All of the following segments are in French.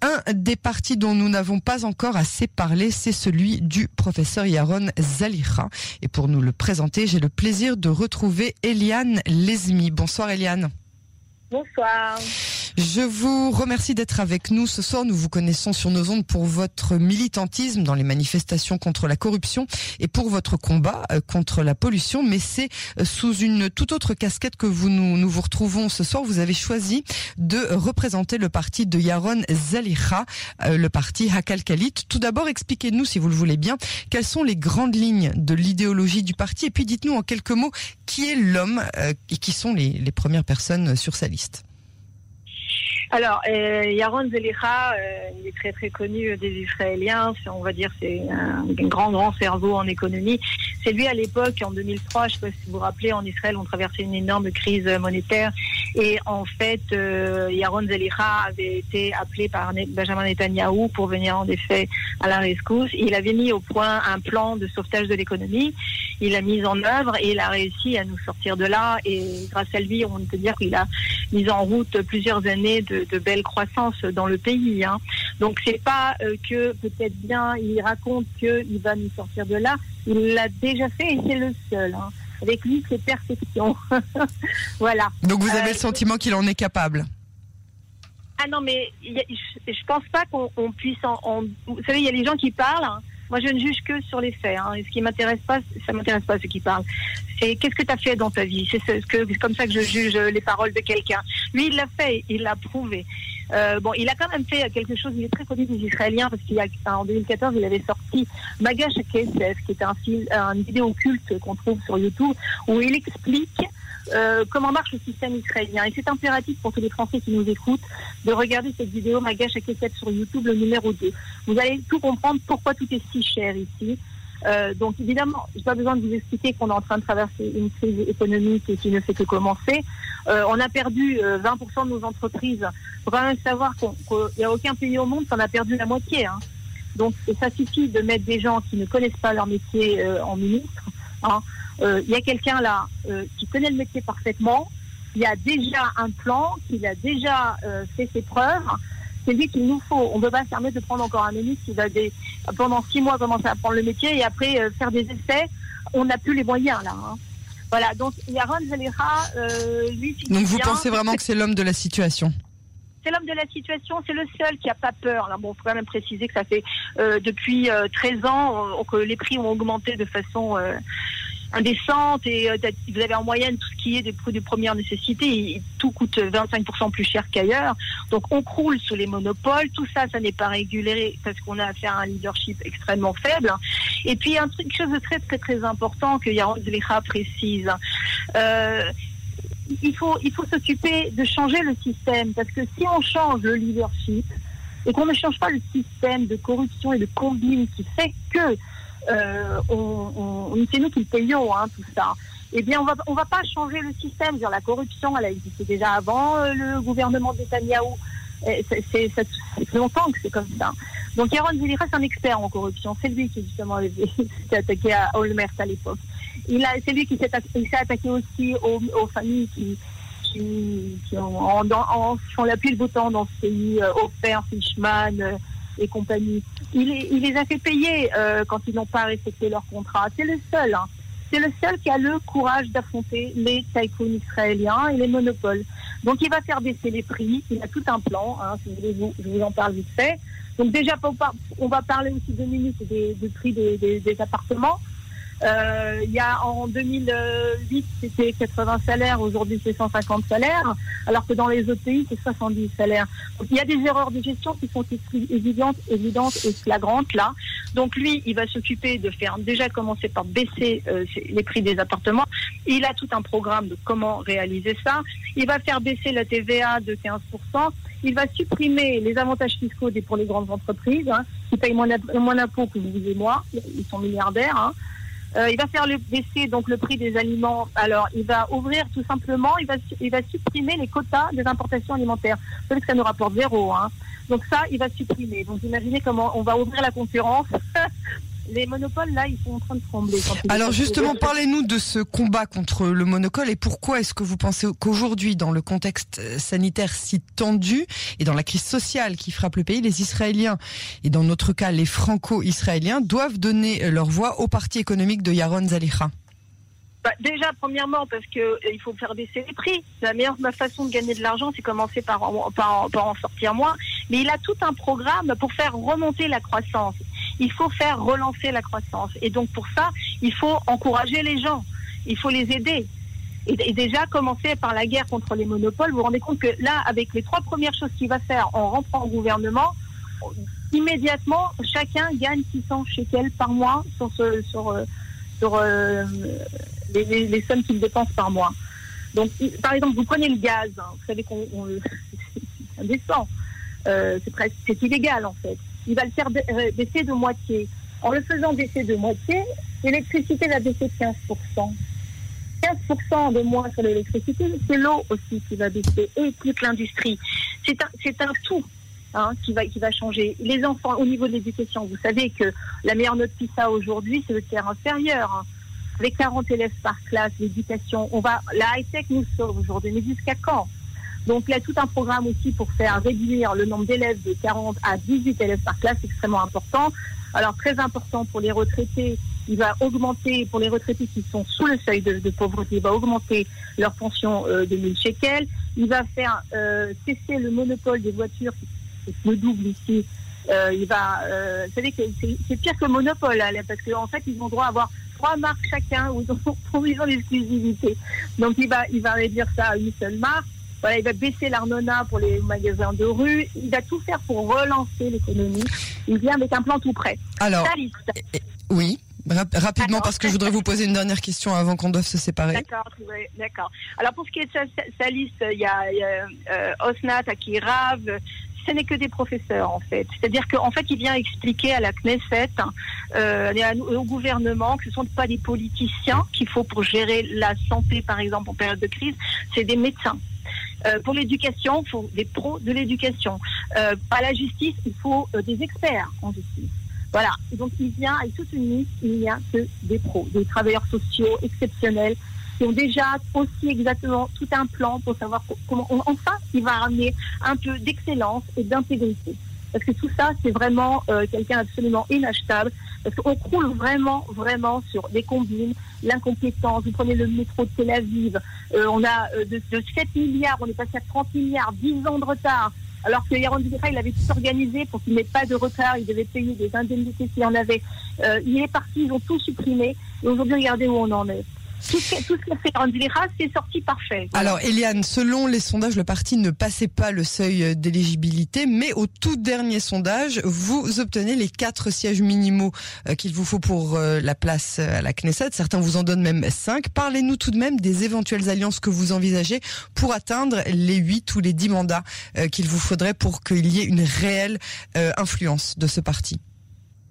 Un des partis dont nous n'avons pas encore assez parlé, c'est celui du professeur Yaron Zalicha. Et pour nous le présenter, j'ai le plaisir de retrouver Eliane Lesmi. Bonsoir Eliane. Bonsoir. Je vous remercie d'être avec nous ce soir. Nous vous connaissons sur nos ondes pour votre militantisme dans les manifestations contre la corruption et pour votre combat euh, contre la pollution. Mais c'est euh, sous une toute autre casquette que vous nous, vous retrouvons ce soir. Vous avez choisi de représenter le parti de Yaron Zalicha, euh, le parti Hakalkalit. Tout d'abord, expliquez-nous, si vous le voulez bien, quelles sont les grandes lignes de l'idéologie du parti et puis dites-nous en quelques mots qui est l'homme et qui sont les premières personnes sur sa liste. Alors, euh, Yaron Zelicha, euh, il est très très connu des Israéliens. On va dire c'est un, grand grand cerveau en économie. C'est lui à l'époque, en 2003, je ne sais pas si vous vous rappelez, en Israël, on traversait une énorme crise monétaire. Et en fait, euh, Yaron Zelicha avait été appelé par Benjamin Netanyahu pour venir en effet à la rescousse. Il avait mis au point un plan de sauvetage de l'économie. Il l'a mis en œuvre et il a réussi à nous sortir de là. Et grâce à lui, on peut dire qu'il a mis en route plusieurs années de de, belles croissances dans le pays. Hein. Donc c'est pas euh, que peut-être bien il raconte qu'il va nous sortir de là. Il l'a déjà fait et c'est le seul. Hein. Avec lui, c'est perfection. voilà. Donc vous avez le euh, sentiment qu'il en est capable Ah non, mais je, pense pas qu'on puisse en, Vous savez, il y a les gens qui parlent. Hein. Moi, je ne juge que sur les faits. Hein. Et ce qui m'intéresse pas, ça m'intéresse pas ce qui parle. C'est qu'est-ce que tu as fait dans ta vie? C'est ce, que, comme ça que je juge les paroles de quelqu'un. Lui, il l'a fait, il l'a prouvé. Euh, bon, il a quand même fait quelque chose. Il est très connu des Israéliens parce qu'en 2014, il avait sorti Magash Kesef, qui est un film, un vidéo culte qu'on trouve sur YouTube, où il explique euh, comment marche le système israélien. Et c'est impératif pour tous les Français qui nous écoutent de regarder cette vidéo Magash Kesef sur YouTube, le numéro 2. Vous allez tout comprendre pourquoi tout est si cher ici. Euh, donc évidemment, j'ai pas besoin de vous expliquer qu'on est en train de traverser une crise économique et qui ne fait que commencer. Euh, on a perdu 20% euh, de nos entreprises. Il faut quand même savoir qu'il n'y a aucun pays au monde qui en a perdu la moitié. Hein. Donc ça suffit de mettre des gens qui ne connaissent pas leur métier en ministre. Hein. Il y a quelqu'un là qui connaît le métier parfaitement. Il a déjà un plan, qui a déjà fait ses preuves c'est lui qu'il nous faut. On ne peut pas se permettre de prendre encore un ministre qui va pendant six mois commencer à apprendre le métier et après euh, faire des essais. On n'a plus les moyens là. Hein. Voilà, donc Yaron Zalera, euh, lui. Donc vous pensez vraiment que c'est l'homme de la situation? C'est l'homme de la situation, c'est le seul qui n'a pas peur. Là, bon, faut quand même préciser que ça fait euh, depuis 13 ans que les prix ont augmenté de façon indécente et euh, vous avez en moyenne tout ce qui est des produits de première nécessité, tout coûte 25% plus cher qu'ailleurs. Donc on croule sous les monopoles, tout ça, ça n'est pas régulé parce qu'on a affaire à un leadership extrêmement faible. Et puis un truc, chose de très très très important que Yaron Zlecha précise. Euh, il faut, il faut s'occuper de changer le système parce que si on change le leadership et qu'on ne change pas le système de corruption et de combine qui fait que euh, on, c'est nous qui le payons, hein, tout ça. Eh bien, on va, on va pas changer le système. La corruption, elle a existé déjà avant euh, le gouvernement de Netanyahou. C'est, c'est, longtemps que c'est comme ça. Donc, Yaron Zilira, c'est un expert en corruption. C'est lui qui, justement, s'est attaqué à Olmert à l'époque. C'est lui qui s'est, attaqué aussi aux, familles qui, ont, en, font la pluie le temps dans ce pays, euh, Fishman, euh, et compagnie. Il, les a fait payer euh, quand ils n'ont pas respecté leur contrat. C'est le seul. Hein. C'est le seul qui a le courage d'affronter les tycoons israéliens et les monopoles. Donc il va faire baisser les prix. Il a tout un plan. Hein, si vous voulez, je vous en parle vite fait. Donc déjà, on va parler aussi deux minutes des, prix des appartements. Euh, il y a en 2008 c'était 80 salaires, aujourd'hui c'est 150 salaires, alors que dans les autres pays c'est 70 salaires. Donc il y a des erreurs de gestion qui sont évidentes, évidentes et flagrantes là. Donc lui, il va s'occuper de faire déjà commencer par baisser euh, les prix des appartements. Il a tout un programme de comment réaliser ça. Il va faire baisser la TVA de 15%. Il va supprimer les avantages fiscaux pour les grandes entreprises hein, qui payent moins d'impôts que vous et moi. Ils sont milliardaires. Hein. Euh, il va faire le, baisser donc le prix des aliments. Alors, il va ouvrir tout simplement, il va, il va supprimer les quotas des importations alimentaires. Vous savez que ça nous rapporte zéro. Hein. Donc ça, il va supprimer. Donc imaginez comment on va ouvrir la concurrence les monopoles, là, ils sont en train de trembler. Alors justement, parlez-nous de ce combat contre le monopole et pourquoi est-ce que vous pensez qu'aujourd'hui, dans le contexte sanitaire si tendu et dans la crise sociale qui frappe le pays, les Israéliens et dans notre cas les Franco-Israéliens doivent donner leur voix au parti économique de Yaron Zalicha bah, déjà, premièrement, parce que euh, il faut faire baisser les prix. La meilleure façon de gagner de l'argent, c'est commencer par en, par, en sortir moins. Mais il a tout un programme pour faire remonter la croissance. Il faut faire relancer la croissance. Et donc, pour ça, il faut encourager les gens. Il faut les aider. Et, déjà, commencer par la guerre contre les monopoles. Vous vous rendez compte que là, avec les trois premières choses qu'il va faire en rentrant au gouvernement, immédiatement, chacun gagne 600 shekels par mois sur, ce, sur, euh, sur euh, les, sommes qu'il dépense par mois. Donc, par exemple, vous prenez le gaz, hein, vous savez qu'on euh, c'est presque c'est illégal en fait. Il va le faire euh, baisser de moitié. En le faisant baisser de moitié, l'électricité va baisser de 15%. 15% de moins sur l'électricité, c'est l'eau aussi qui va baisser et toute l'industrie. C'est un, un tout. Hein, qui va qui va changer. Les enfants au niveau de l'éducation, vous savez que la meilleure note PISA aujourd'hui, c'est le tiers inférieur. Hein avec 40 élèves par classe, l'éducation, on va, la high-tech nous sauve aujourd'hui, mais jusqu'à quand? Donc il y a tout un programme aussi pour faire réduire le nombre d'élèves de 40 à 18 élèves par classe, extrêmement important. Alors très important pour les retraités, il va augmenter, pour les retraités qui sont sous le seuil de, pauvreté, il va augmenter leur pension euh, de 1000 shekels. Il va faire euh, cesser le monopole des voitures, qui le double ici. Euh, il va, euh, vous savez que c'est pire que le monopole, hein, parce qu'en en fait, ils ont droit à avoir trois marques chacun pour ils ont l'exclusivité. Donc il va, il va réduire ça à une seule marque. Voilà, il va baisser l'arnona pour les magasins de rue. Il va tout faire pour relancer l'économie. Il vient avec un plan tout prêt. Alors, oui. rapidement, parce que je voudrais vous poser une dernière question avant qu'on doive se séparer. D'accord, d'accord. Alors pour ce qui est de sa, liste, il y a, euh, Osnat, Akirav, ce n'est que des professeurs en fait. C'est-à-dire qu'en fait, il vient expliquer à la Knesset, euh, et au gouvernement, que ce ne sont pas des politiciens qu'il faut pour gérer la santé, par exemple, en période de crise, c'est des médecins. Euh, pour l'éducation, il faut des pros de l'éducation. Euh, à la justice, il faut euh, des experts en justice. Voilà. donc il vient avec toute une liste, il n'y a que des pros, des travailleurs sociaux exceptionnels qui ont déjà aussi exactement tout un plan pour savoir comment, enfin, il va ramener un peu d'excellence et d'intégrité. Parce que tout ça, c'est vraiment euh, quelqu'un absolument inachetable. Parce qu'on croule vraiment, vraiment sur les combines, l'incompétence. Vous prenez le métro de Tel Aviv, euh, on a euh, de, 7 milliards, on est passé à 30 milliards, 10 ans de retard. Alors que Yaron Dubira, il avait tout organisé pour qu'il n'ait pas de retard, il devait payer des indemnités s'il y en avait. il est parti, ils ont tout supprimé. Et aujourd'hui, regardez où on en est. Tout ce, tout qu'a fait c'est sorti parfait. Alors, Eliane, selon les sondages, le parti ne passait pas le seuil d'éligibilité, mais au tout dernier sondage, vous obtenez les quatre sièges minimaux euh, qu'il vous faut pour euh, la place à la Knesset. Certains vous en donnent même cinq. Parlez-nous tout de même des éventuelles alliances que vous envisagez pour atteindre les huit ou les dix mandats euh, qu'il vous faudrait pour qu'il y ait une réelle influence de ce parti.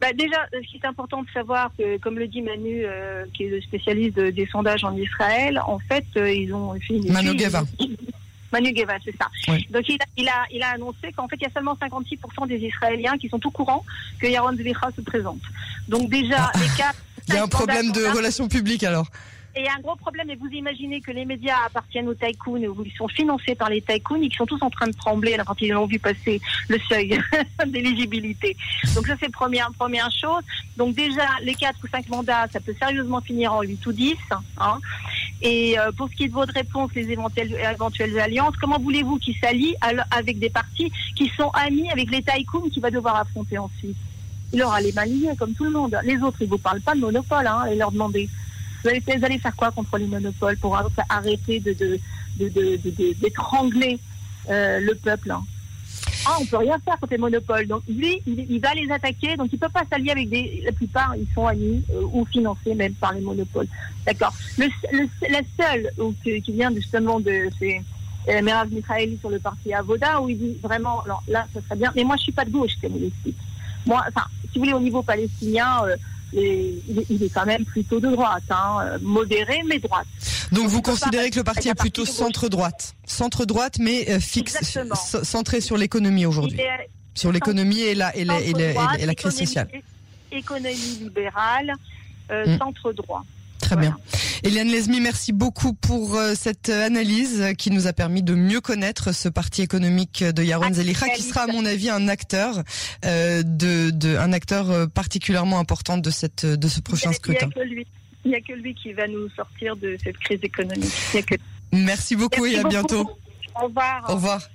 Bah déjà, ce qui est important de savoir, que, comme le dit Manu, euh, qui est le spécialiste des sondages en Israël, en fait, euh, ils ont fait une Manu Geva. Manu Geva, c'est ça. Donc il a, il a, il a annoncé qu'en fait, il y a seulement 56% des Israéliens qui sont au courant que Yaron Zvicha se présente. Donc déjà, ah. les quatre... Il y a un problème de relations publiques alors. Et un gros problème, et vous imaginez que les médias appartiennent aux tycoons, ou ils sont financés par les tycoons, et qu'ils sont tous en train de trembler quand ils ont vu passer le seuil d'éligibilité. Donc ça, c'est première, première chose. Donc déjà, les 4 ou 5 mandats, ça peut sérieusement finir en 8 ou 10. Hein. Et euh, pour ce qui est de votre réponse, les éventuelles, éventuelles alliances, comment voulez-vous qu'ils s'allient avec des partis qui sont amis avec les tycoons qu'il va devoir affronter ensuite? Il aura les mains liées, comme tout le monde. Les autres, ils vous parlent pas de monopole, hein, et leur demander vous allez, faire quoi contre les monopoles pour arrêter de, d'étrangler euh, le peuple hein? Ah, on peut rien faire contre les monopoles. Donc lui, il, va les attaquer. Donc il peut pas s'allier avec des. La plupart, ils sont amis euh, ou financés même par les monopoles. D'accord. Le, la seule qui vient justement de c'est euh, Merav sur le parti Avoda où il dit vraiment, alors là, ça serait bien. Mais moi, je suis pas de gauche, c'est Moi, enfin, si vous voulez, au niveau palestinien. Euh, il est quand même plutôt de droite, hein, modéré mais droite. Donc vous considérez que le parti est plutôt centre-droite, centre-droite mais euh, fixe, centré sur l'économie aujourd'hui, sur l'économie et la, et, la, et, la, crise sociale. économie libérale, mm. centre droit. Très bien. Eliane Lesmi, merci beaucoup pour euh, cette analyse qui nous a permis de mieux connaître ce parti économique de Yaron Zelicha, qui sera à mon avis un acteur, euh, de, de, un acteur euh, particulièrement important de cette de ce prochain scrutin. Il n'y a, que lui qui va nous sortir de cette crise économique. Merci beaucoup et à bientôt. Au revoir. Au revoir.